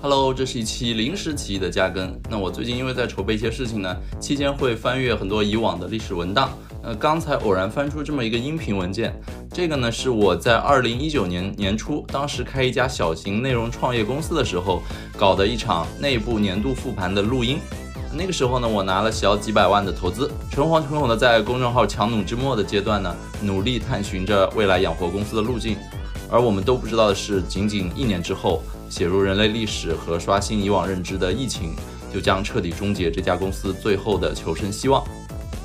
Hello，这是一期临时起意的加更。那我最近因为在筹备一些事情呢，期间会翻阅很多以往的历史文档。呃，刚才偶然翻出这么一个音频文件，这个呢是我在二零一九年年初，当时开一家小型内容创业公司的时候搞的一场内部年度复盘的录音。那个时候呢，我拿了小几百万的投资，诚惶诚恐的在公众号强弩之末的阶段呢，努力探寻着未来养活公司的路径。而我们都不知道的是，仅仅一年之后。写入人类历史和刷新以往认知的疫情，就将彻底终结这家公司最后的求生希望。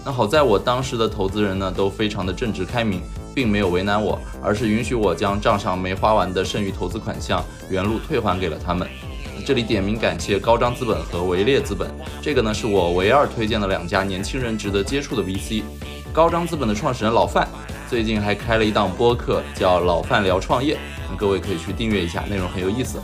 那好在我当时的投资人呢，都非常的正直开明，并没有为难我，而是允许我将账上没花完的剩余投资款项原路退还给了他们。这里点名感谢高张资本和维列资本，这个呢是我唯二推荐的两家年轻人值得接触的 VC。高张资本的创始人老范最近还开了一档播客，叫老范聊创业。各位可以去订阅一下，内容很有意思。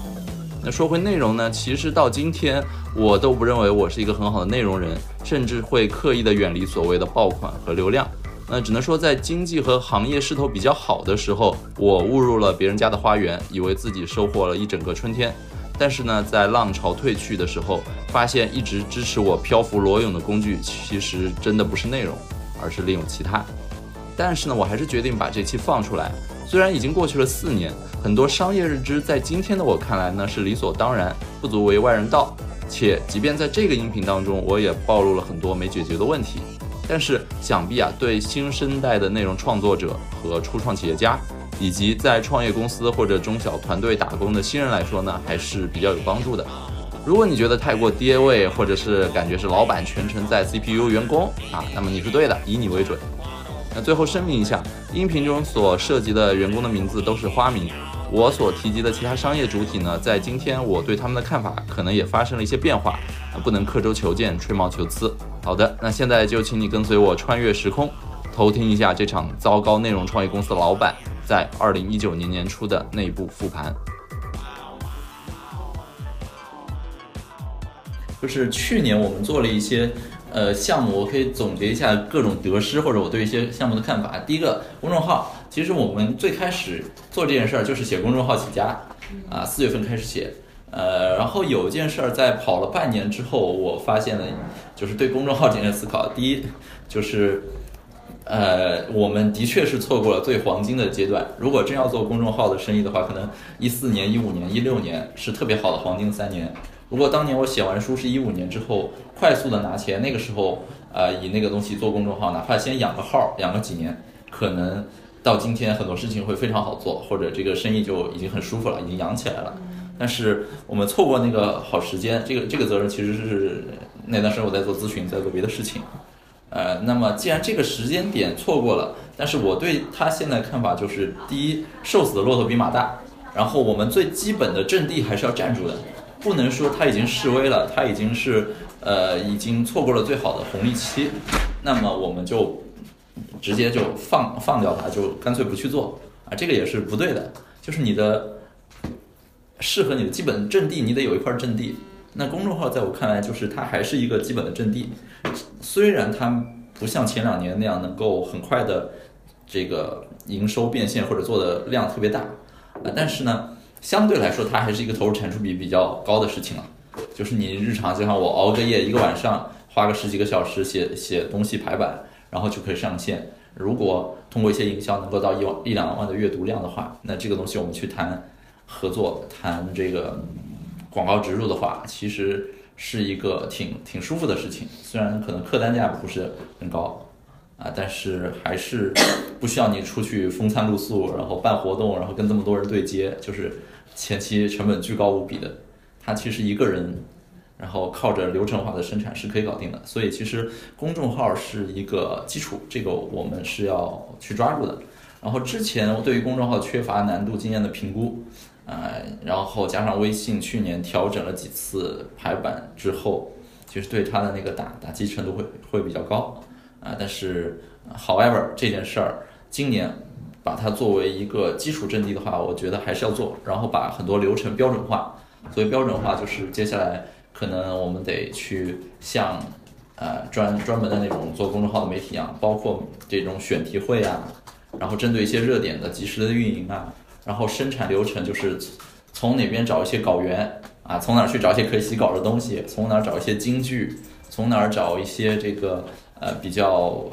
那说回内容呢，其实到今天我都不认为我是一个很好的内容人，甚至会刻意的远离所谓的爆款和流量。那只能说在经济和行业势头比较好的时候，我误入了别人家的花园，以为自己收获了一整个春天。但是呢，在浪潮退去的时候，发现一直支持我漂浮裸泳的工具，其实真的不是内容，而是另有其他。但是呢，我还是决定把这期放出来。虽然已经过去了四年，很多商业认知在今天的我看来呢是理所当然，不足为外人道。且即便在这个音频当中，我也暴露了很多没解决的问题。但是想必啊，对新生代的内容创作者和初创企业家，以及在创业公司或者中小团队打工的新人来说呢，还是比较有帮助的。如果你觉得太过爹味，或者是感觉是老板全程在 CPU 员工啊，那么你是对的，以你为准。那最后声明一下，音频中所涉及的员工的名字都是花名。我所提及的其他商业主体呢，在今天我对他们的看法可能也发生了一些变化，不能刻舟求剑、吹毛求疵。好的，那现在就请你跟随我穿越时空，偷听一下这场糟糕内容创业公司老板在二零一九年年初的内部复盘。就是去年我们做了一些。呃，项目我可以总结一下各种得失，或者我对一些项目的看法。第一个，公众号，其实我们最开始做这件事儿就是写公众号起家，啊，四月份开始写，呃，然后有一件事儿在跑了半年之后，我发现了，就是对公众号进行思考。第一，就是，呃，我们的确是错过了最黄金的阶段。如果真要做公众号的生意的话，可能一四年、一五年、一六年是特别好的黄金三年。如果当年我写完书是一五年之后，快速的拿钱，那个时候，呃，以那个东西做公众号，哪怕先养个号，养个几年，可能到今天很多事情会非常好做，或者这个生意就已经很舒服了，已经养起来了。但是我们错过那个好时间，这个这个责任其实是那段时间我在做咨询，在做别的事情。呃，那么既然这个时间点错过了，但是我对他现在看法就是：第一，瘦死的骆驼比马大，然后我们最基本的阵地还是要站住的。不能说他已经示威了，他已经是呃已经错过了最好的红利期，那么我们就直接就放放掉它，就干脆不去做啊，这个也是不对的。就是你的适合你的基本阵地，你得有一块阵地。那公众号在我看来，就是它还是一个基本的阵地，虽然它不像前两年那样能够很快的这个营收变现或者做的量特别大啊，但是呢。相对来说，它还是一个投入产出比比较高的事情了。就是你日常，就像我熬个夜，一个晚上花个十几个小时写写东西排版，然后就可以上线。如果通过一些营销能够到一万一两万的阅读量的话，那这个东西我们去谈合作、谈这个广告植入的话，其实是一个挺挺舒服的事情。虽然可能客单价不是很高。啊，但是还是不需要你出去风餐露宿，然后办活动，然后跟这么多人对接，就是前期成本巨高无比的。他其实一个人，然后靠着流程化的生产是可以搞定的。所以其实公众号是一个基础，这个我们是要去抓住的。然后之前我对于公众号缺乏难度经验的评估，呃，然后加上微信去年调整了几次排版之后，其实对它的那个打打击程度会会比较高。啊，但是，however 这件事儿，今年把它作为一个基础阵地的话，我觉得还是要做，然后把很多流程标准化。所谓标准化，就是接下来可能我们得去像，呃，专专门的那种做公众号的媒体一样，包括这种选题会啊，然后针对一些热点的及时的运营啊，然后生产流程就是从哪边找一些稿源。啊，从哪儿去找一些可以洗稿的东西，从哪儿找一些金句，从哪儿找一些这个呃比较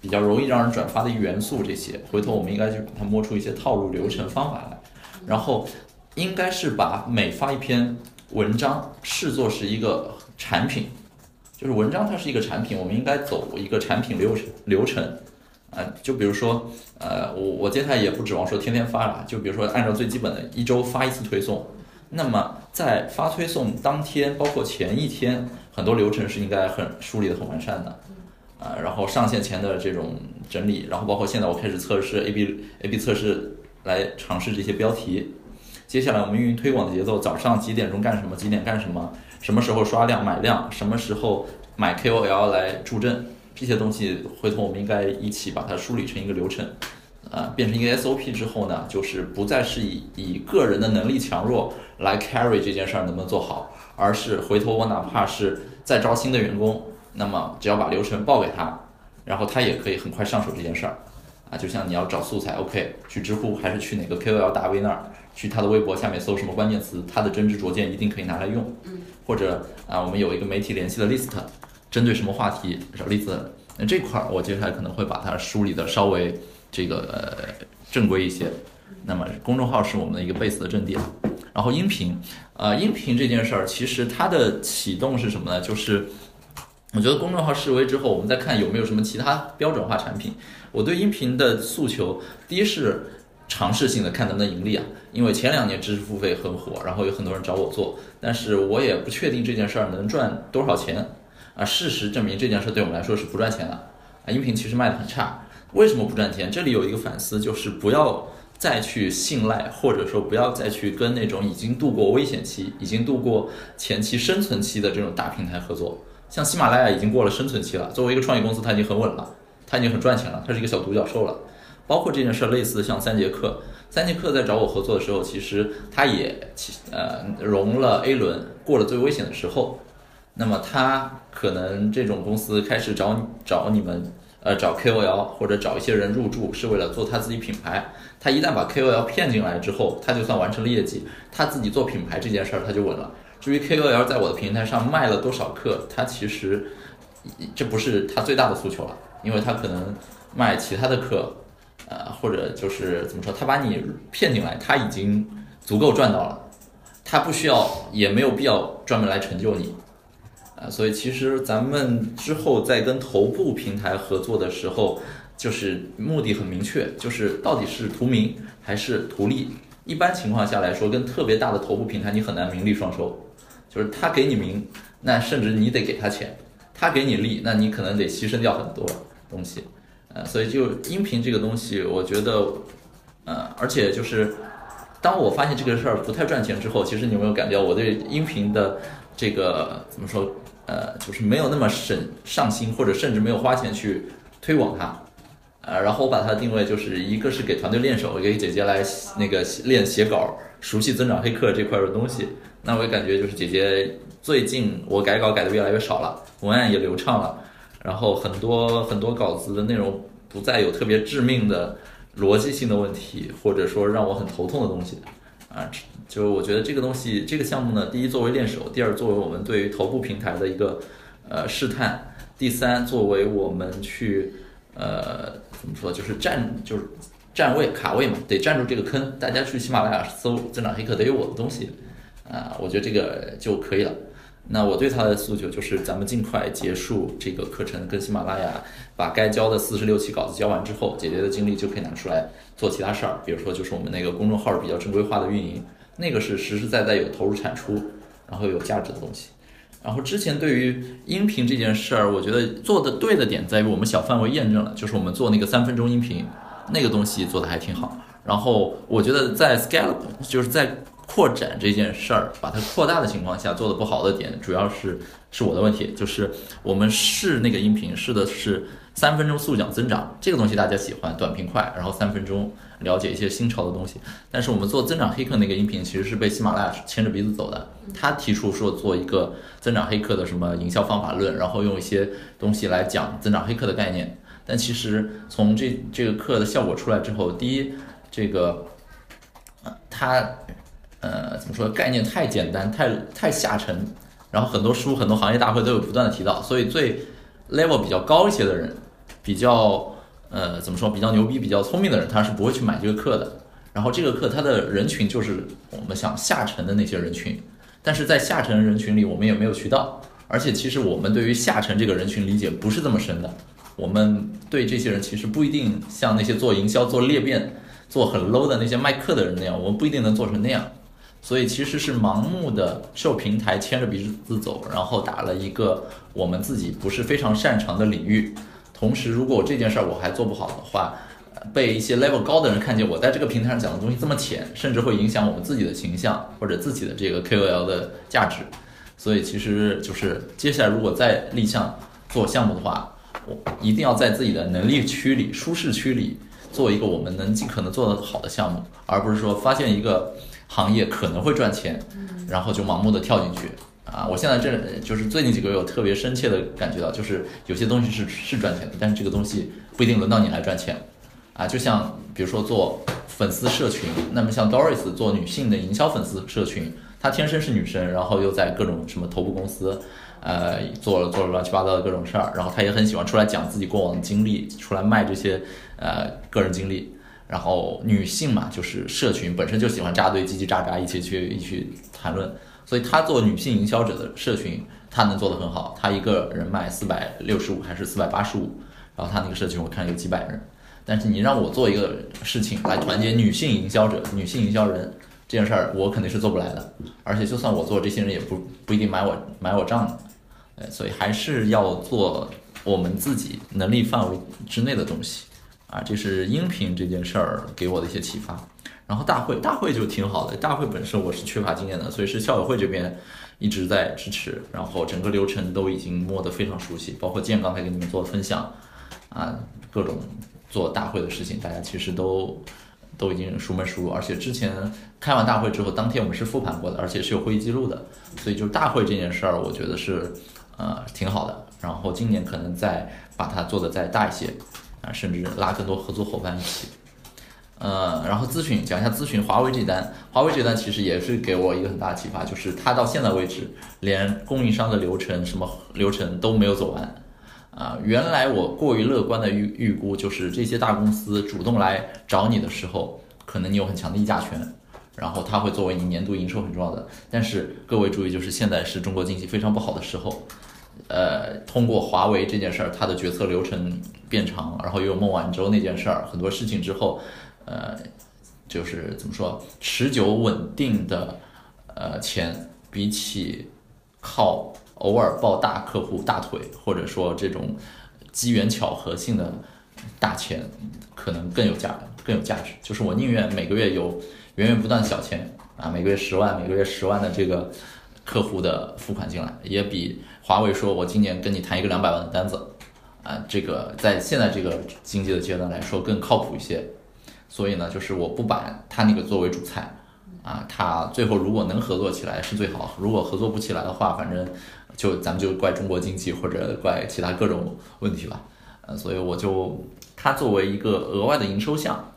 比较容易让人转发的元素，这些回头我们应该去把它摸出一些套路、流程、方法来，然后应该是把每发一篇文章视作是一个产品，就是文章它是一个产品，我们应该走一个产品流程流程。啊，就比如说，呃，我我接下来也不指望说天天发了，就比如说按照最基本的一周发一次推送，那么在发推送当天，包括前一天，很多流程是应该很梳理的很完善的，啊，然后上线前的这种整理，然后包括现在我开始测试 A B A B 测试来尝试这些标题，接下来我们运营推广的节奏，早上几点钟干什么，几点干什么，什么时候刷量买量，什么时候买 K O L 来助阵。这些东西回头我们应该一起把它梳理成一个流程，啊，变成一个 SOP 之后呢，就是不再是以以个人的能力强弱来 carry 这件事儿能不能做好，而是回头我哪怕是再招新的员工，那么只要把流程报给他，然后他也可以很快上手这件事儿，啊，就像你要找素材，OK，去知乎还是去哪个 KOL 大 V 那儿，去他的微博下面搜什么关键词，他的真知灼见一定可以拿来用，或者啊，我们有一个媒体联系的 list。针对什么话题找例子？那这块儿我接下来可能会把它梳理的稍微这个呃正规一些。那么公众号是我们的一个 base 的阵地，然后音频，呃，音频这件事儿其实它的启动是什么呢？就是我觉得公众号示威之后，我们再看有没有什么其他标准化产品。我对音频的诉求，第一是尝试性的看能不能盈利啊，因为前两年知识付费很火，然后有很多人找我做，但是我也不确定这件事儿能赚多少钱。啊，事实证明这件事对我们来说是不赚钱的。啊，音频其实卖的很差，为什么不赚钱？这里有一个反思，就是不要再去信赖，或者说不要再去跟那种已经度过危险期、已经度过前期生存期的这种大平台合作。像喜马拉雅已经过了生存期了，作为一个创业公司，它已经很稳了，它已经很赚钱了，它是一个小独角兽了。包括这件事类似，像三节课，三节课在找我合作的时候，其实它也其呃融了 A 轮，过了最危险的时候。那么他可能这种公司开始找找你们，呃，找 KOL 或者找一些人入驻，是为了做他自己品牌。他一旦把 KOL 骗进来之后，他就算完成了业绩，他自己做品牌这件事儿他就稳了。至于 KOL 在我的平台上卖了多少课，他其实这不是他最大的诉求了，因为他可能卖其他的课，呃，或者就是怎么说，他把你骗进来，他已经足够赚到了，他不需要也没有必要专门来成就你。啊，所以其实咱们之后在跟头部平台合作的时候，就是目的很明确，就是到底是图名还是图利。一般情况下来说，跟特别大的头部平台，你很难名利双收。就是他给你名，那甚至你得给他钱；他给你利，那你可能得牺牲掉很多东西。呃，所以就音频这个东西，我觉得，呃，而且就是当我发现这个事儿不太赚钱之后，其实你有没有感觉我对音频的这个怎么说？呃，就是没有那么省上心，或者甚至没有花钱去推广它，呃，然后我把它定位就是一个是给团队练手，给姐姐来那个练写稿，熟悉增长黑客这块的东西。那我也感觉就是姐姐最近我改稿改的越来越少了，文案也流畅了，然后很多很多稿子的内容不再有特别致命的逻辑性的问题，或者说让我很头痛的东西。啊，就我觉得这个东西，这个项目呢，第一作为练手，第二作为我们对于头部平台的一个呃试探，第三作为我们去呃怎么说，就是站就是站位卡位嘛，得站住这个坑。大家去喜马拉雅搜增长黑客得有我的东西啊，我觉得这个就可以了。那我对他的诉求就是，咱们尽快结束这个课程，跟喜马拉雅把该交的四十六期稿子交完之后，姐姐的精力就可以拿出来做其他事儿，比如说就是我们那个公众号比较正规化的运营，那个是实实在在有投入产出，然后有价值的东西。然后之前对于音频这件事儿，我觉得做的对的点在于我们小范围验证了，就是我们做那个三分钟音频，那个东西做的还挺好。然后我觉得在 scale 就是在。扩展这件事儿，把它扩大的情况下做的不好的点，主要是是我的问题，就是我们试那个音频试的是三分钟速讲增长这个东西，大家喜欢短平快，然后三分钟了解一些新潮的东西。但是我们做增长黑客那个音频，其实是被喜马拉雅牵着鼻子走的。他提出说做一个增长黑客的什么营销方法论，然后用一些东西来讲增长黑客的概念。但其实从这这个课的效果出来之后，第一，这个他。呃，怎么说？概念太简单，太太下沉，然后很多书、很多行业大会都有不断的提到，所以最 level 比较高一些的人，比较呃怎么说？比较牛逼、比较聪明的人，他是不会去买这个课的。然后这个课它的人群就是我们想下沉的那些人群，但是在下沉人群里，我们也没有渠道，而且其实我们对于下沉这个人群理解不是这么深的，我们对这些人其实不一定像那些做营销、做裂变、做很 low 的那些卖课的人那样，我们不一定能做成那样。所以其实是盲目的受平台牵着鼻子走，然后打了一个我们自己不是非常擅长的领域。同时，如果这件事儿我还做不好的话，被一些 level 高的人看见我在这个平台上讲的东西这么浅，甚至会影响我们自己的形象或者自己的这个 KOL 的价值。所以其实就是接下来如果再立项做项目的话，我一定要在自己的能力区里、舒适区里做一个我们能尽可能做得好的项目，而不是说发现一个。行业可能会赚钱，然后就盲目的跳进去啊！我现在这就是最近几个月，我特别深切的感觉到，就是有些东西是是赚钱的，但是这个东西不一定轮到你来赚钱啊！就像比如说做粉丝社群，那么像 Doris 做女性的营销粉丝社群，她天生是女生，然后又在各种什么头部公司，呃，做了做了乱七八糟的各种事儿，然后她也很喜欢出来讲自己过往的经历，出来卖这些呃个人经历。然后女性嘛，就是社群本身就喜欢扎堆，叽叽喳喳，一起去一起谈论。所以她做女性营销者的社群，她能做得很好。她一个人卖四百六十五还是四百八十五，然后她那个社群我看有几百人。但是你让我做一个事情来团结女性营销者、女性营销人这件事儿，我肯定是做不来的。而且就算我做，这些人也不不一定买我买我账的。呃，所以还是要做我们自己能力范围之内的东西。啊，这是音频这件事儿给我的一些启发。然后大会，大会就挺好的。大会本身我是缺乏经验的，所以是校委会这边一直在支持，然后整个流程都已经摸得非常熟悉。包括建刚才给你们做分享，啊，各种做大会的事情，大家其实都都已经熟门熟路。而且之前开完大会之后，当天我们是复盘过的，而且是有会议记录的。所以就大会这件事儿，我觉得是呃挺好的。然后今年可能再把它做得再大一些。啊，甚至拉更多合作伙伴一起，呃，然后咨询讲一下咨询华为这单，华为这单其实也是给我一个很大的启发，就是它到现在为止连供应商的流程什么流程都没有走完，啊，原来我过于乐观的预预估就是这些大公司主动来找你的时候，可能你有很强的议价权，然后它会作为你年度营收很重要的，但是各位注意，就是现在是中国经济非常不好的时候。呃，通过华为这件事儿，它的决策流程变长，然后又有孟晚舟那件事儿，很多事情之后，呃，就是怎么说，持久稳定的呃钱，比起靠偶尔抱大客户大腿，或者说这种机缘巧合性的大钱，可能更有价更有价值。就是我宁愿每个月有源源不断的小钱啊，每个月十万，每个月十万的这个客户的付款进来，也比。华为说：“我今年跟你谈一个两百万的单子，啊，这个在现在这个经济的阶段来说更靠谱一些。所以呢，就是我不把他那个作为主菜，啊，他最后如果能合作起来是最好，如果合作不起来的话，反正就咱们就怪中国经济或者怪其他各种问题吧。呃，所以我就他作为一个额外的营收项，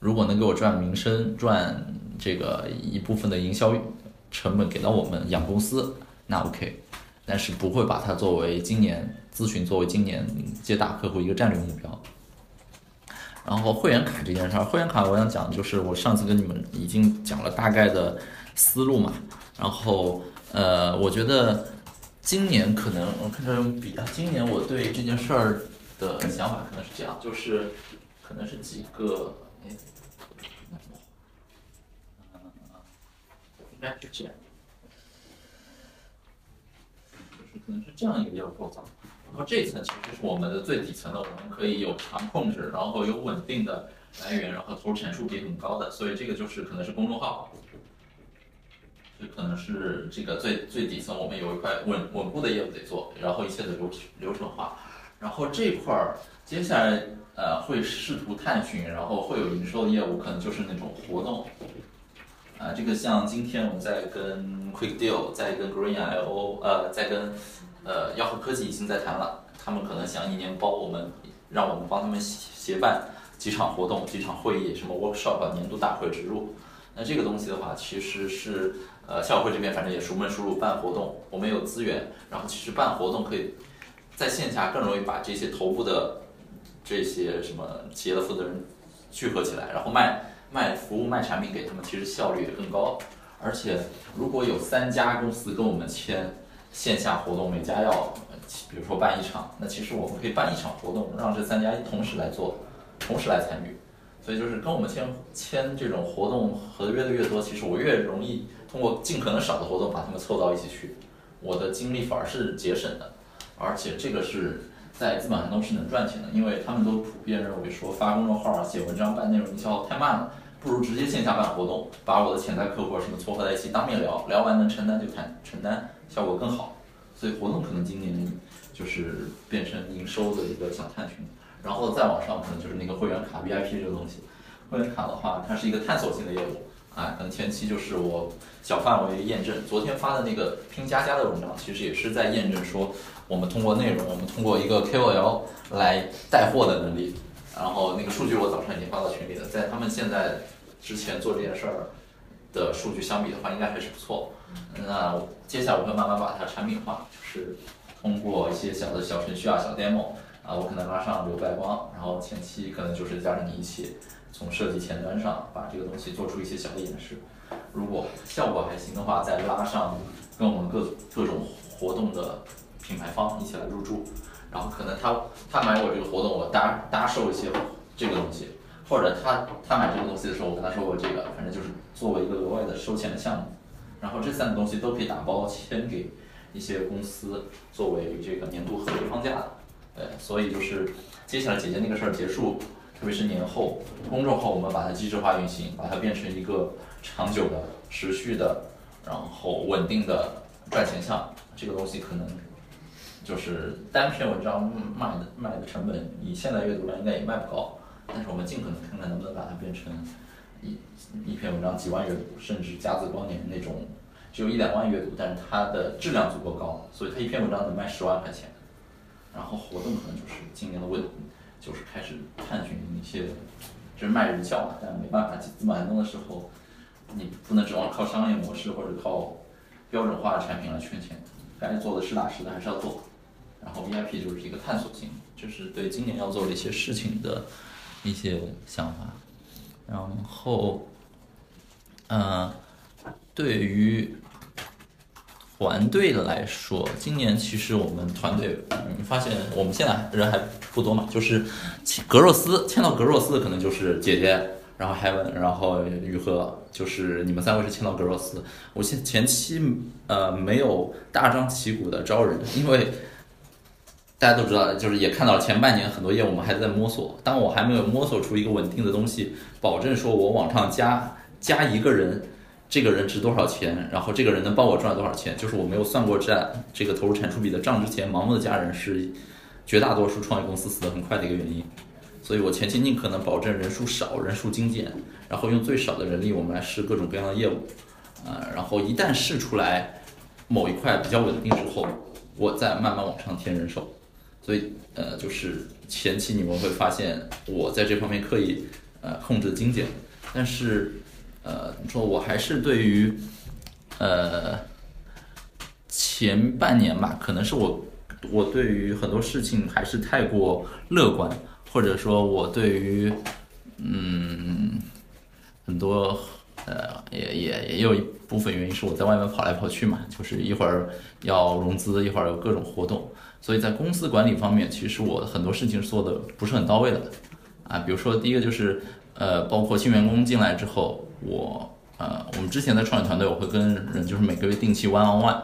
如果能给我赚名声，赚这个一部分的营销成本给到我们养公司，那 OK。”但是不会把它作为今年咨询作为今年接大客户一个战略目标。然后会员卡这件事儿，会员卡我想讲就是我上次跟你们已经讲了大概的思路嘛。然后呃，我觉得今年可能我看这用笔啊，今年我对这件事儿的想法可能是这样，就是可能是几个，应该是这样。可能是这样一个业务构造，然后这一层其实是我们的最底层的，我们可以有长控制，然后有稳定的来源，然后投入产出比很高的，所以这个就是可能是公众号，这可能是这个最最底层，我们有一块稳稳固的业务得做，然后一切的流流程化，然后这块儿接下来呃会试图探寻，然后会有营收的业务，可能就是那种活动。啊，这个像今天我们在跟 Quick Deal，在跟 Green I O，呃，在跟呃吆喝科技已经在谈了，他们可能想一年包我们，让我们帮他们协办几场活动、几场会议，什么 workshop、年度大会植入。那这个东西的话，其实是呃校会这边反正也熟门熟路办活动，我们有资源，然后其实办活动可以在线下更容易把这些头部的这些什么企业的负责人聚合起来，然后卖卖服务卖产品给他们，其实效率也更高。而且如果有三家公司跟我们签线下活动，每家要比如说办一场，那其实我们可以办一场活动，让这三家同时来做，同时来参与。所以就是跟我们签签这种活动合约的越多，其实我越容易通过尽可能少的活动把他们凑到一起去，我的精力反而是节省的，而且这个是在资本上都是能赚钱的，因为他们都普遍认为说发公众号啊、写文章、办内容营销太慢了，不如直接线下办活动，把我的潜在客户什么撮合在一起，当面聊聊完能承担就谈承担，效果更好。所以活动可能今年就是变成营收的一个小探寻。然后再往上可能就是那个会员卡 VIP 这个东西，会员卡的话，它是一个探索性的业务啊，可能前期就是我小范围验证。昨天发的那个拼加加的文章，其实也是在验证说，我们通过内容，我们通过一个 KOL 来带货的能力。然后那个数据我早上已经发到群里了，在他们现在之前做这件事儿的数据相比的话，应该还是不错。那接下来我会慢慢把它产品化，就是通过一些小的小程序啊、小 demo。啊，我可能拉上刘白光，然后前期可能就是加上你一起，从设计前端上把这个东西做出一些小的演示。如果效果还行的话，再拉上跟我们各各种活动的品牌方一起来入驻，然后可能他他买我这个活动，我搭搭售一些这个东西，或者他他买这个东西的时候，我跟他说我这个，反正就是作为一个额外的收钱的项目。然后这三个东西都可以打包签给一些公司，作为这个年度合作框架的。对，所以就是接下来姐姐那个事儿结束，特别是年后，公众号我们把它机制化运行，把它变成一个长久的、持续的，然后稳定的赚钱项。这个东西可能就是单篇文章卖的卖的成本，以现在阅读量应该也卖不高，但是我们尽可能看看能不能把它变成一一篇文章几万阅读，甚至加字光年那种只有一两万阅读，但是它的质量足够高，所以它一篇文章能卖十万块钱。然后活动可能就是今年的问，就是开始探寻一些，就是卖人效嘛，但没办法，资本寒冬的时候，你不能指望靠商业模式或者靠标准化的产品来圈钱，该做的实打实的还是要做。然后 VIP 就是一个探索性，就是对今年要做的一些事情的一些想法。然后，嗯，对于。团队的来说，今年其实我们团队，你发现我们现在人还不多嘛，就是格若斯签到格若斯的可能就是姐姐，然后 Heaven，然后雨禾，就是你们三位是签到格若斯。我现前期呃没有大张旗鼓的招人，因为大家都知道，就是也看到了前半年很多业务我们还在摸索，当我还没有摸索出一个稳定的东西，保证说我往上加加一个人。这个人值多少钱？然后这个人能帮我赚多少钱？就是我没有算过账，这个投入产出比的账之前，盲目的加人是绝大多数创业公司死得很快的一个原因。所以我前期尽可能保证人数少，人数精简，然后用最少的人力，我们来试各种各样的业务。呃，然后一旦试出来某一块比较稳定之后，我再慢慢往上添人手。所以呃，就是前期你们会发现我在这方面刻意呃控制精简，但是。呃，你说我还是对于，呃，前半年吧，可能是我我对于很多事情还是太过乐观，或者说我对于嗯很多呃也也也有一部分原因是我在外面跑来跑去嘛，就是一会儿要融资，一会儿有各种活动，所以在公司管理方面，其实我很多事情是做的不是很到位的啊，比如说第一个就是呃，包括新员工进来之后。我呃，我们之前的创业团队，我会跟人就是每个月定期 one on one，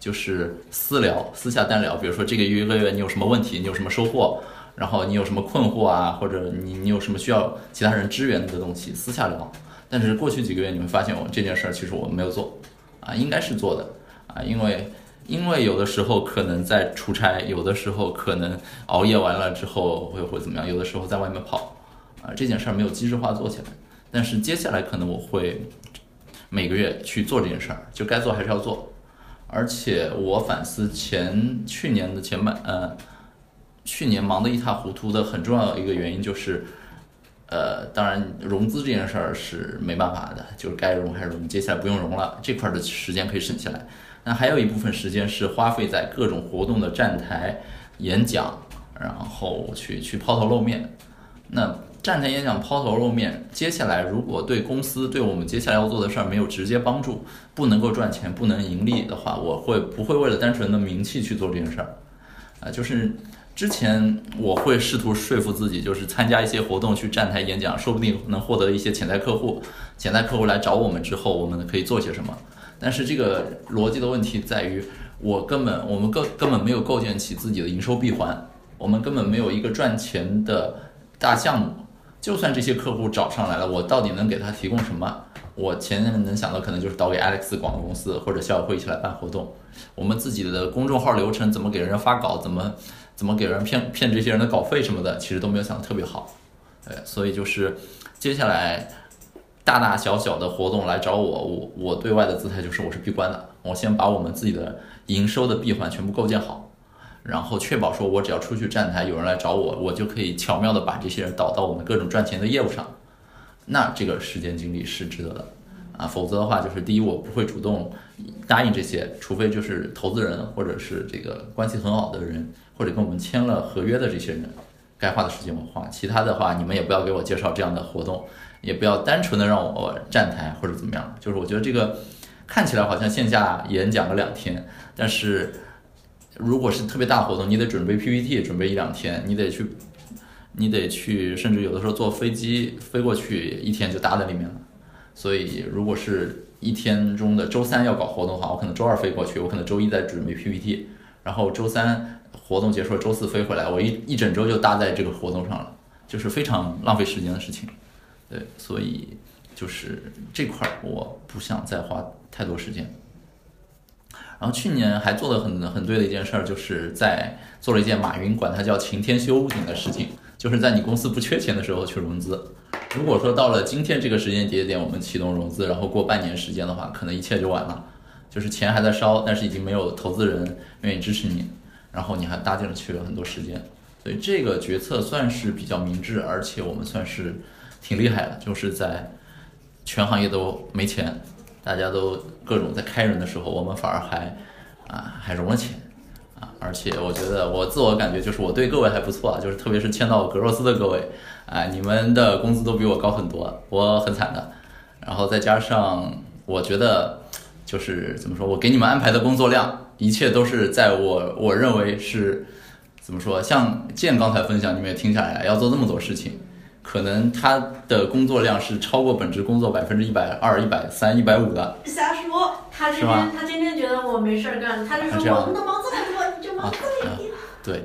就是私聊、私下单聊。比如说这个月一个月你有什么问题，你有什么收获，然后你有什么困惑啊，或者你你有什么需要其他人支援的东西，私下聊。但是过去几个月你会发现，我这件事儿其实我没有做啊，应该是做的啊，因为因为有的时候可能在出差，有的时候可能熬夜完了之后会会怎么样，有的时候在外面跑啊，这件事儿没有机制化做起来。但是接下来可能我会每个月去做这件事儿，就该做还是要做。而且我反思前去年的前半，呃，去年忙得一塌糊涂的很重要的一个原因就是，呃，当然融资这件事儿是没办法的，就是该融还是融，接下来不用融了，这块的时间可以省下来。那还有一部分时间是花费在各种活动的站台、演讲，然后去去抛头露面。那站台演讲抛头露面，接下来如果对公司对我们接下来要做的事儿没有直接帮助，不能够赚钱，不能盈利的话，我会不会为了单纯的名气去做这件事儿？啊，就是之前我会试图说服自己，就是参加一些活动去站台演讲，说不定能获得一些潜在客户，潜在客户来找我们之后，我们可以做些什么？但是这个逻辑的问题在于，我根本我们根根本没有构建起自己的营收闭环，我们根本没有一个赚钱的大项目。就算这些客户找上来了，我到底能给他提供什么？我前面能想到可能就是导给 Alex 广告公司或者校友会一起来办活动。我们自己的公众号流程怎么给人发稿，怎么怎么给人骗骗这些人的稿费什么的，其实都没有想的特别好。对，所以就是接下来大大小小的活动来找我，我我对外的姿态就是我是闭关的，我先把我们自己的营收的闭环全部构建好。然后确保说，我只要出去站台，有人来找我，我就可以巧妙的把这些人导到我们各种赚钱的业务上。那这个时间精力是值得的啊，否则的话，就是第一，我不会主动答应这些，除非就是投资人或者是这个关系很好的人，或者跟我们签了合约的这些人，该花的时间我花。其他的话，你们也不要给我介绍这样的活动，也不要单纯的让我站台或者怎么样。就是我觉得这个看起来好像线下演讲了两天，但是。如果是特别大活动，你得准备 PPT，准备一两天，你得去，你得去，甚至有的时候坐飞机飞过去，一天就搭在里面了。所以，如果是一天中的周三要搞活动的话，我可能周二飞过去，我可能周一再准备 PPT，然后周三活动结束，周四飞回来，我一一整周就搭在这个活动上了，就是非常浪费时间的事情。对，所以就是这块儿我不想再花太多时间。然后去年还做的很很对的一件事儿，就是在做了一件马云管它叫晴天修屋顶的事情，就是在你公司不缺钱的时候去融资。如果说到了今天这个时间节点，我们启动融资，然后过半年时间的话，可能一切就完了，就是钱还在烧，但是已经没有投资人愿意支持你，然后你还搭进去了很多时间，所以这个决策算是比较明智，而且我们算是挺厉害的，就是在全行业都没钱。大家都各种在开人的时候，我们反而还啊还融了钱啊，而且我觉得我自我感觉就是我对各位还不错啊，就是特别是签到格若斯的各位啊，你们的工资都比我高很多，我很惨的。然后再加上我觉得就是怎么说，我给你们安排的工作量，一切都是在我我认为是怎么说，像建刚才分享，你们也听下来要做那么多事情。可能他的工作量是超过本职工作百分之一百二、一百三、一百五的。瞎说，他今天他今天觉得我没事儿干，他就说我们的忙这么多，你就忙多一点。对。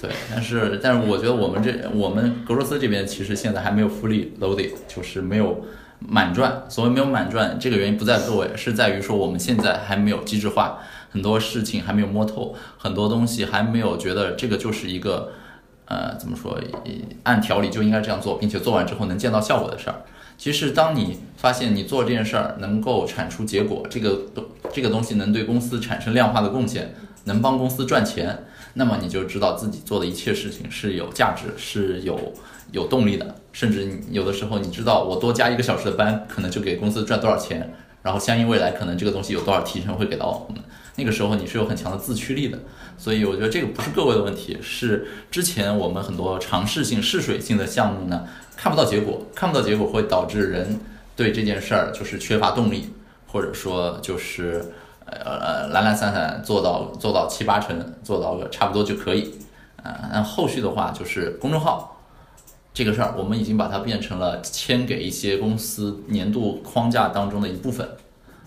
对，但是但是我觉得我们这我们格罗斯这边其实现在还没有 fully loaded，就是没有满赚。所谓没有满赚，这个原因不在各位，是在于说我们现在还没有机制化，很多事情还没有摸透，很多东西还没有觉得这个就是一个。呃，怎么说？按条理就应该这样做，并且做完之后能见到效果的事儿。其实，当你发现你做这件事儿能够产出结果，这个东这个东西能对公司产生量化的贡献，能帮公司赚钱，那么你就知道自己做的一切事情是有价值，是有有动力的。甚至有的时候，你知道我多加一个小时的班，可能就给公司赚多少钱，然后相应未来可能这个东西有多少提成会给到我们。那个时候你是有很强的自驱力的，所以我觉得这个不是各位的问题，是之前我们很多尝试性、试水性的项目呢，看不到结果，看不到结果会导致人对这件事儿就是缺乏动力，或者说就是呃懒懒散散做到做到七八成，做到个差不多就可以，啊，那后续的话就是公众号这个事儿，我们已经把它变成了签给一些公司年度框架当中的一部分。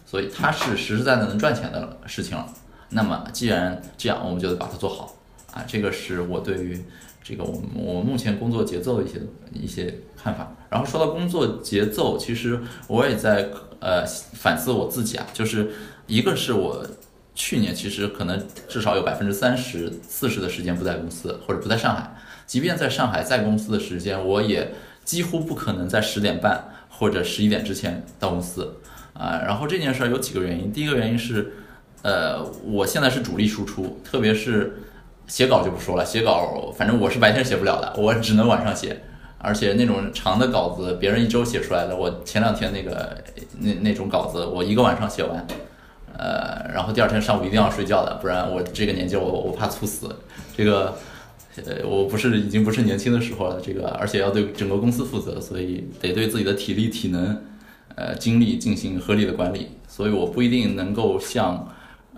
所以它是实实在在能赚钱的事情了。那么既然这样，我们就得把它做好啊！这个是我对于这个我我目前工作节奏的一些一些看法。然后说到工作节奏，其实我也在呃反思我自己啊，就是一个是我去年其实可能至少有百分之三十四十的时间不在公司或者不在上海，即便在上海在公司的时间，我也几乎不可能在十点半或者十一点之前到公司。啊，然后这件事儿有几个原因。第一个原因是，呃，我现在是主力输出，特别是写稿就不说了，写稿反正我是白天写不了的，我只能晚上写。而且那种长的稿子，别人一周写出来的，我前两天那个那那种稿子，我一个晚上写完，呃，然后第二天上午一定要睡觉的，不然我这个年纪我我怕猝死。这个呃，我不是已经不是年轻的时候了，这个而且要对整个公司负责，所以得对自己的体力、体能、呃精力进行合理的管理。所以我不一定能够像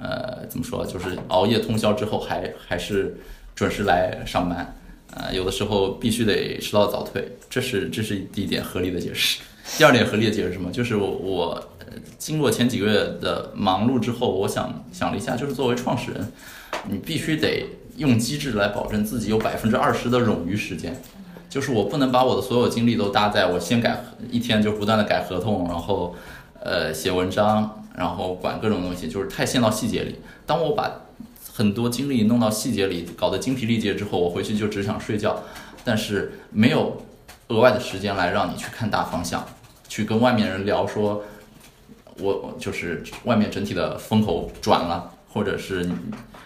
呃怎么说，就是熬夜通宵之后还还是准时来上班。啊，有的时候必须得迟到早退，这是这是第一点合理的解释。第二点合理的解释什么？就是我我经过前几个月的忙碌之后，我想想了一下，就是作为创始人，你必须得用机制来保证自己有百分之二十的冗余时间，就是我不能把我的所有精力都搭在我先改一天就不断的改合同，然后呃写文章，然后管各种东西，就是太陷到细节里。当我把很多精力弄到细节里，搞得精疲力竭之后，我回去就只想睡觉，但是没有额外的时间来让你去看大方向，去跟外面人聊说，我就是外面整体的风口转了，或者是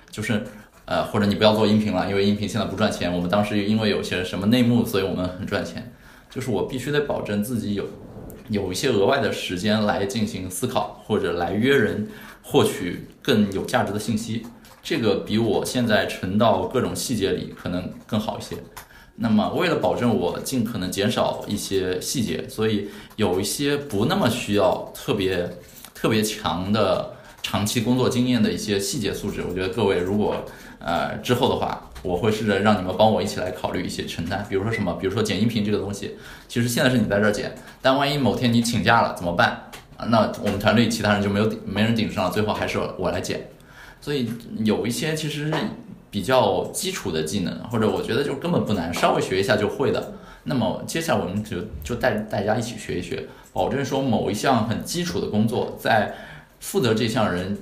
就是呃，或者你不要做音频了，因为音频现在不赚钱。我们当时因为有些什么内幕，所以我们很赚钱。就是我必须得保证自己有有一些额外的时间来进行思考，或者来约人获取更有价值的信息。这个比我现在沉到各种细节里可能更好一些。那么，为了保证我尽可能减少一些细节，所以有一些不那么需要特别特别强的长期工作经验的一些细节素质，我觉得各位如果呃之后的话，我会试着让你们帮我一起来考虑一些承担。比如说什么？比如说剪音频这个东西，其实现在是你在这儿剪，但万一某天你请假了怎么办？那我们团队其他人就没有顶没人顶上了，最后还是我来剪。所以有一些其实是比较基础的技能，或者我觉得就根本不难，稍微学一下就会的。那么接下来我们就就带大家一起学一学，保证说某一项很基础的工作，在负责这项人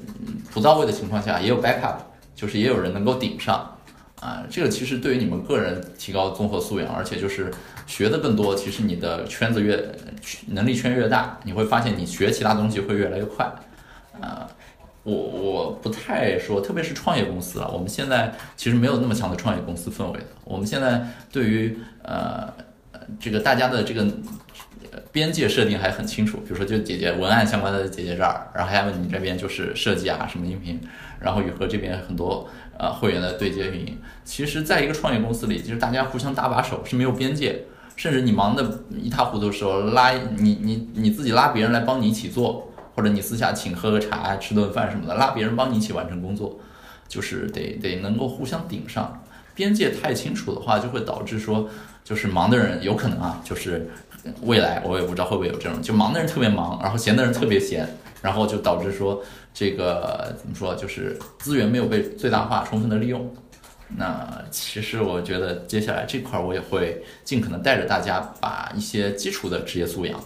不到位的情况下，也有 backup，就是也有人能够顶上。啊，这个其实对于你们个人提高综合素养，而且就是学的更多，其实你的圈子越能力圈越大，你会发现你学其他东西会越来越快。啊。我我不太说，特别是创业公司啊，我们现在其实没有那么强的创业公司氛围的。我们现在对于呃这个大家的这个边界设定还很清楚，比如说就姐姐文案相关的姐姐这儿，然后还有你这边就是设计啊什么音频，然后雨禾这边很多呃会员的对接运营。其实，在一个创业公司里，就是大家互相搭把手是没有边界，甚至你忙的一塌糊涂的时候，拉你你你自己拉别人来帮你一起做。或者你私下请喝个茶、吃顿饭什么的，拉别人帮你一起完成工作，就是得得能够互相顶上。边界太清楚的话，就会导致说，就是忙的人有可能啊，就是未来我也不知道会不会有这种，就忙的人特别忙，然后闲的人特别闲，然后就导致说这个怎么说，就是资源没有被最大化、充分的利用。那其实我觉得接下来这块我也会尽可能带着大家把一些基础的职业素养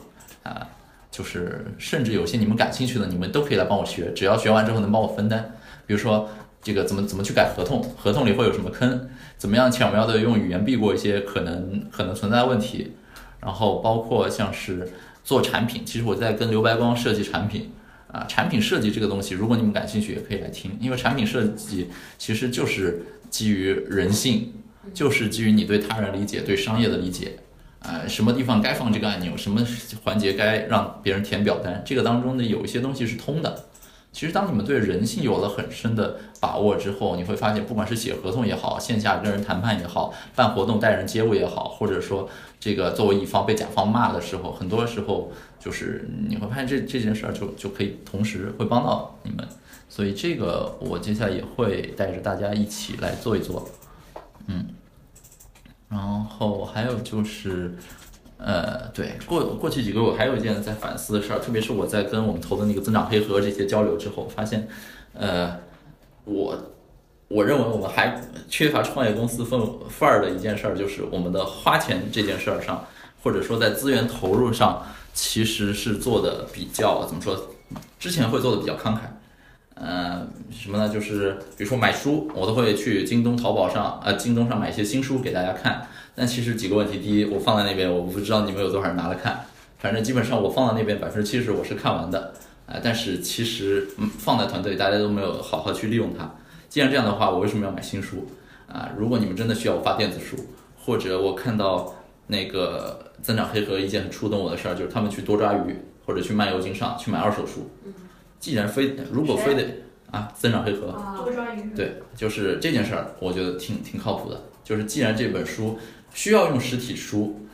啊。就是，甚至有些你们感兴趣的，你们都可以来帮我学，只要学完之后能帮我分担。比如说，这个怎么怎么去改合同，合同里会有什么坑，怎么样巧妙的用语言避过一些可能可能存在的问题。然后包括像是做产品，其实我在跟刘白光设计产品啊，产品设计这个东西，如果你们感兴趣也可以来听，因为产品设计其实就是基于人性，就是基于你对他人理解、对商业的理解。呃，什么地方该放这个按钮，什么环节该让别人填表单，这个当中呢有一些东西是通的。其实当你们对人性有了很深的把握之后，你会发现，不管是写合同也好，线下跟人谈判也好，办活动待人接物也好，或者说这个作为乙方被甲方骂的时候，很多时候就是你会发现这这件事儿就就可以同时会帮到你们。所以这个我接下来也会带着大家一起来做一做，嗯。然后还有就是，呃，对，过过去几个月我还有一件在反思的事儿，特别是我在跟我们投的那个增长黑盒这些交流之后，发现，呃，我我认为我们还缺乏创业公司范范儿的一件事儿，就是我们的花钱这件事儿上，或者说在资源投入上，其实是做的比较怎么说，之前会做的比较慷慨。呃，什么呢？就是比如说买书，我都会去京东、淘宝上，呃，京东上买一些新书给大家看。但其实几个问题：第一，我放在那边，我不知道你们有多少人拿来看。反正基本上我放在那边，百分之七十我是看完的。呃，但是其实嗯放在团队，大家都没有好好去利用它。既然这样的话，我为什么要买新书？啊，如果你们真的需要我发电子书，或者我看到那个增长黑盒一件很触动我的事儿，就是他们去多抓鱼或者去漫游经上去买二手书。既然非如果非得啊，增长黑盒多抓鱼对，就是这件事儿，我觉得挺挺靠谱的。就是既然这本书需要用实体书，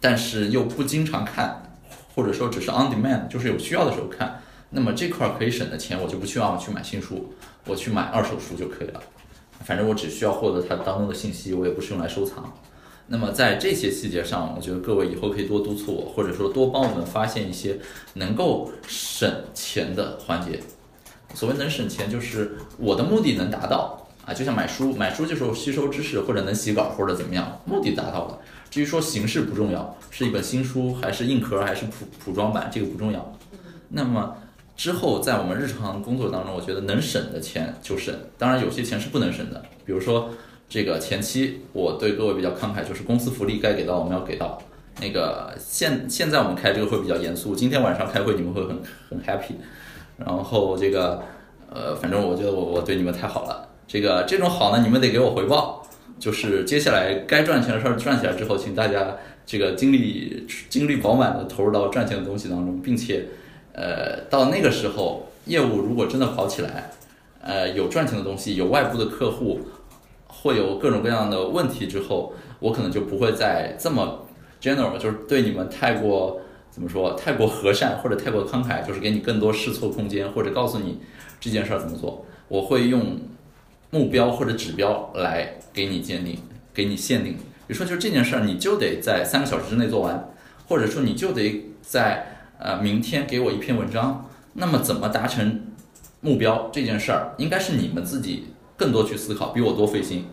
但是又不经常看，或者说只是 on demand，就是有需要的时候看，那么这块儿可以省的钱，我就不需要去买新书，我去买二手书就可以了。反正我只需要获得它当中的信息，我也不是用来收藏。那么在这些细节上，我觉得各位以后可以多督促我，或者说多帮我们发现一些能够省钱的环节。所谓能省钱，就是我的目的能达到啊，就像买书，买书就是吸收知识，或者能洗稿，或者怎么样，目的达到了。至于说形式不重要，是一本新书还是硬壳还是普普装版，这个不重要。那么之后在我们日常工作当中，我觉得能省的钱就省，当然有些钱是不能省的，比如说。这个前期我对各位比较慷慨，就是公司福利该给到我们要给到。那个现现在我们开这个会比较严肃，今天晚上开会你们会很很 happy。然后这个呃，反正我觉得我我对你们太好了。这个这种好呢，你们得给我回报。就是接下来该赚钱的事儿赚起来之后，请大家这个精力精力饱满的投入到赚钱的东西当中，并且呃到那个时候业务如果真的好起来，呃有赚钱的东西，有外部的客户。会有各种各样的问题之后，我可能就不会再这么 general，就是对你们太过怎么说，太过和善或者太过慷慨，就是给你更多试错空间，或者告诉你这件事儿怎么做。我会用目标或者指标来给你鉴定，给你限定。比如说，就这件事儿，你就得在三个小时之内做完，或者说你就得在呃明天给我一篇文章。那么怎么达成目标这件事儿，应该是你们自己。更多去思考，比我多费心。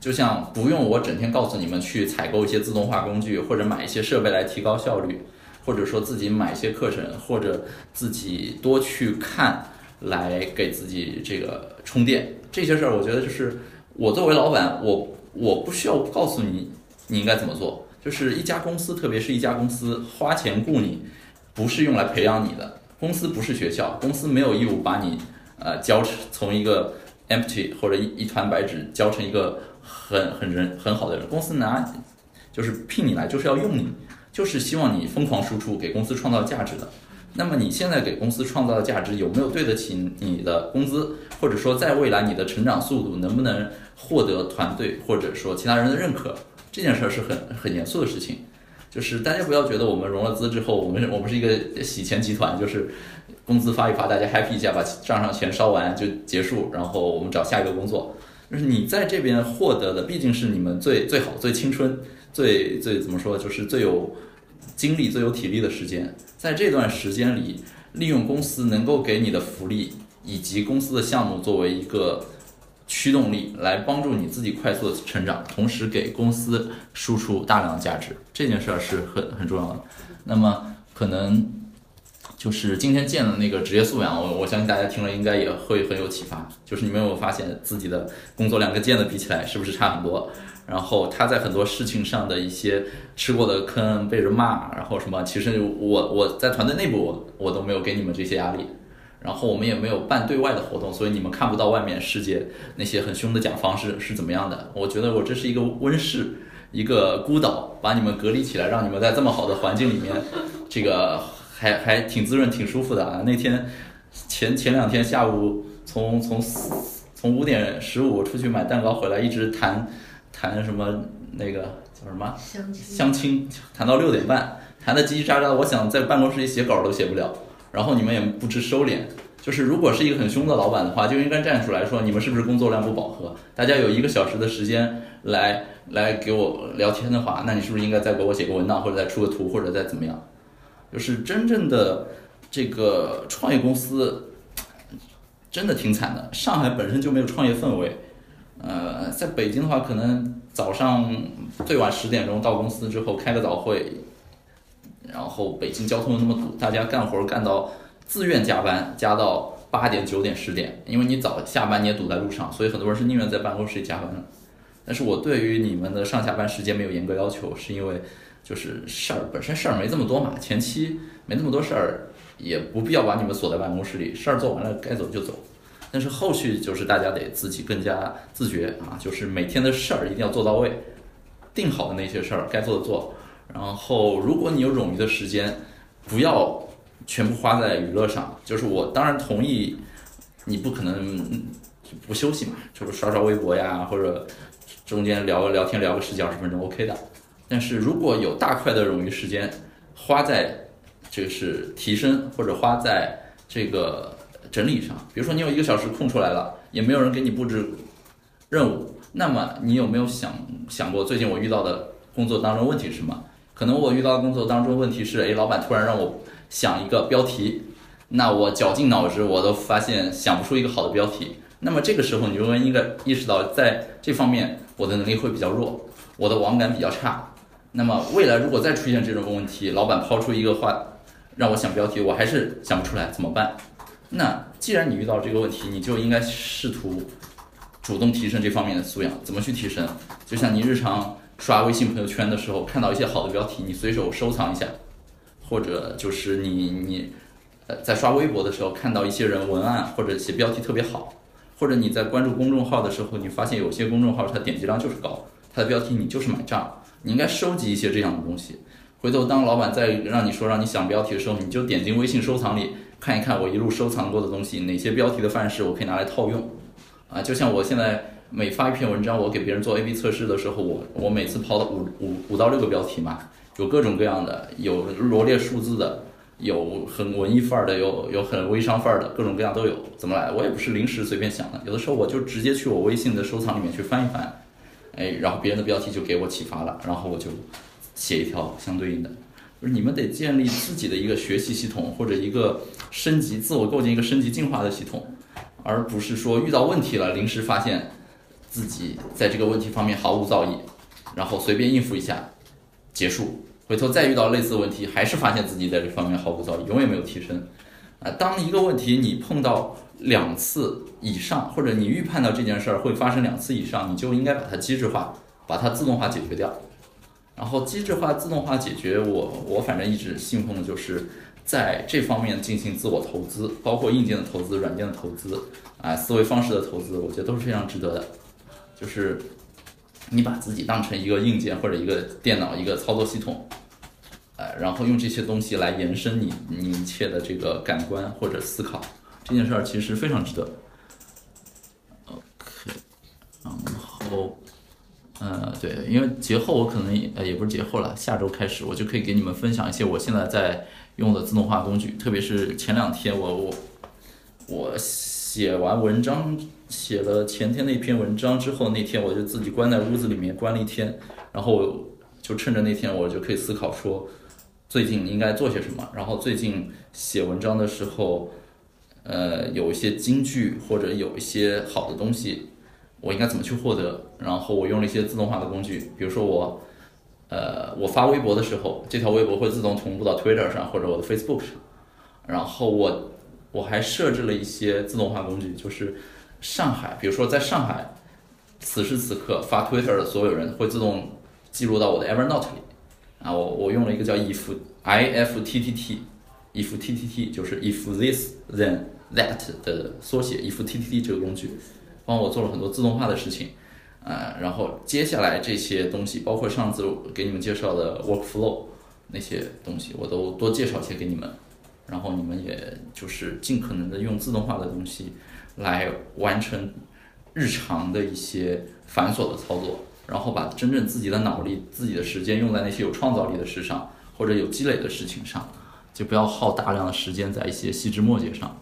就像不用我整天告诉你们去采购一些自动化工具，或者买一些设备来提高效率，或者说自己买一些课程，或者自己多去看来给自己这个充电。这些事儿，我觉得就是我作为老板，我我不需要告诉你你应该怎么做。就是一家公司，特别是一家公司花钱雇你，不是用来培养你的。公司不是学校，公司没有义务把你呃教从一个。Empty 或者一一团白纸教成一个很很人很好的人，公司拿就是聘你来就是要用你，就是希望你疯狂输出给公司创造价值的。那么你现在给公司创造的价值有没有对得起你的工资，或者说在未来你的成长速度能不能获得团队或者说其他人的认可？这件事儿是很很严肃的事情。就是大家不要觉得我们融了资之后，我们我们是一个洗钱集团，就是工资发一发，大家 happy 一下，把账上钱烧完就结束，然后我们找下一个工作。就是你在这边获得的毕竟是你们最最好、最青春、最最怎么说，就是最有精力、最有体力的时间。在这段时间里，利用公司能够给你的福利以及公司的项目作为一个。驱动力来帮助你自己快速的成长，同时给公司输出大量的价值，这件事儿是很很重要的。那么可能就是今天建的那个职业素养，我我相信大家听了应该也会很有启发。就是你们有没有发现自己的工作量跟建的比起来是不是差很多？然后他在很多事情上的一些吃过的坑、被人骂，然后什么，其实我我在团队内部我我都没有给你们这些压力。然后我们也没有办对外的活动，所以你们看不到外面世界那些很凶的讲方式是怎么样的。我觉得我这是一个温室，一个孤岛，把你们隔离起来，让你们在这么好的环境里面，这个还还挺滋润、挺舒服的啊。那天前前两天下午从从从五点十五出去买蛋糕回来，一直谈谈什么那个叫什么相亲，相亲谈到六点半，谈的叽叽喳喳，我想在办公室里写稿都写不了。然后你们也不知收敛，就是如果是一个很凶的老板的话，就应该站出来说你们是不是工作量不饱和？大家有一个小时的时间来来给我聊天的话，那你是不是应该再给我写个文档，或者再出个图，或者再怎么样？就是真正的这个创业公司真的挺惨的。上海本身就没有创业氛围，呃，在北京的话，可能早上最晚十点钟到公司之后开个早会。然后北京交通又那么堵，大家干活干到自愿加班，加到八点、九点、十点，因为你早下班你也堵在路上，所以很多人是宁愿在办公室里加班的。但是我对于你们的上下班时间没有严格要求，是因为就是事儿本身事儿没这么多嘛，前期没那么多事儿，也不必要把你们锁在办公室里，事儿做完了该走就走。但是后续就是大家得自己更加自觉啊，就是每天的事儿一定要做到位，定好的那些事儿该做的做。然后，如果你有冗余的时间，不要全部花在娱乐上。就是我当然同意，你不可能不休息嘛，就是刷刷微博呀，或者中间聊个聊天，聊个十几二十分钟，OK 的。但是如果有大块的冗余时间花在就是提升，或者花在这个整理上，比如说你有一个小时空出来了，也没有人给你布置任务。那么你有没有想想过，最近我遇到的工作当中问题是什么？可能我遇到的工作当中问题是，哎，老板突然让我想一个标题，那我绞尽脑汁，我都发现想不出一个好的标题。那么这个时候，你就应该意识到，在这方面我的能力会比较弱，我的网感比较差。那么未来如果再出现这种问题，老板抛出一个话让我想标题，我还是想不出来，怎么办？那既然你遇到这个问题，你就应该试图。主动提升这方面的素养，怎么去提升？就像你日常刷微信朋友圈的时候，看到一些好的标题，你随手收藏一下；或者就是你你呃在刷微博的时候，看到一些人文案或者写标题特别好；或者你在关注公众号的时候，你发现有些公众号它点击量就是高，它的标题你就是买账。你应该收集一些这样的东西，回头当老板再让你说让你想标题的时候，你就点进微信收藏里看一看我一路收藏过的东西，哪些标题的范式我可以拿来套用。啊，就像我现在每发一篇文章，我给别人做 A/B 测试的时候，我我每次抛的五五五到六个标题嘛，有各种各样的，有罗列数字的，有很文艺范儿的，有有很微商范儿的，各种各样都有。怎么来？我也不是临时随便想的，有的时候我就直接去我微信的收藏里面去翻一翻，哎，然后别人的标题就给我启发了，然后我就写一条相对应的。就是你们得建立自己的一个学习系统，或者一个升级自我构建一个升级进化的系统。而不是说遇到问题了，临时发现自己在这个问题方面毫无造诣，然后随便应付一下，结束。回头再遇到类似问题，还是发现自己在这方面毫无造诣，永远没有提升。啊，当一个问题你碰到两次以上，或者你预判到这件事儿会发生两次以上，你就应该把它机制化，把它自动化解决掉。然后机制化、自动化解决，我我反正一直信奉的就是。在这方面进行自我投资，包括硬件的投资、软件的投资，啊，思维方式的投资，我觉得都是非常值得的。就是你把自己当成一个硬件或者一个电脑、一个操作系统，呃，然后用这些东西来延伸你你一切的这个感官或者思考，这件事儿其实非常值得。OK，然后，呃，对，因为节后我可能呃也不是节后了，下周开始我就可以给你们分享一些我现在在。用的自动化工具，特别是前两天我我我写完文章，写了前天那篇文章之后，那天我就自己关在屋子里面关了一天，然后就趁着那天，我就可以思考说，最近应该做些什么。然后最近写文章的时候，呃，有一些金句或者有一些好的东西，我应该怎么去获得？然后我用了一些自动化的工具，比如说我。呃，我发微博的时候，这条微博会自动同步到 Twitter 上或者我的 Facebook 上。然后我我还设置了一些自动化工具，就是上海，比如说在上海，此时此刻发 Twitter 的所有人会自动记录到我的 Evernote 里。啊，我我用了一个叫 if i f t t t if t t t 就是 if this then that 的缩写，if t t t 这个工具帮我做了很多自动化的事情。呃，然后接下来这些东西，包括上次给你们介绍的 workflow 那些东西，我都多介绍些给你们，然后你们也就是尽可能的用自动化的东西来完成日常的一些繁琐的操作，然后把真正自己的脑力、自己的时间用在那些有创造力的事上或者有积累的事情上，就不要耗大量的时间在一些细枝末节上。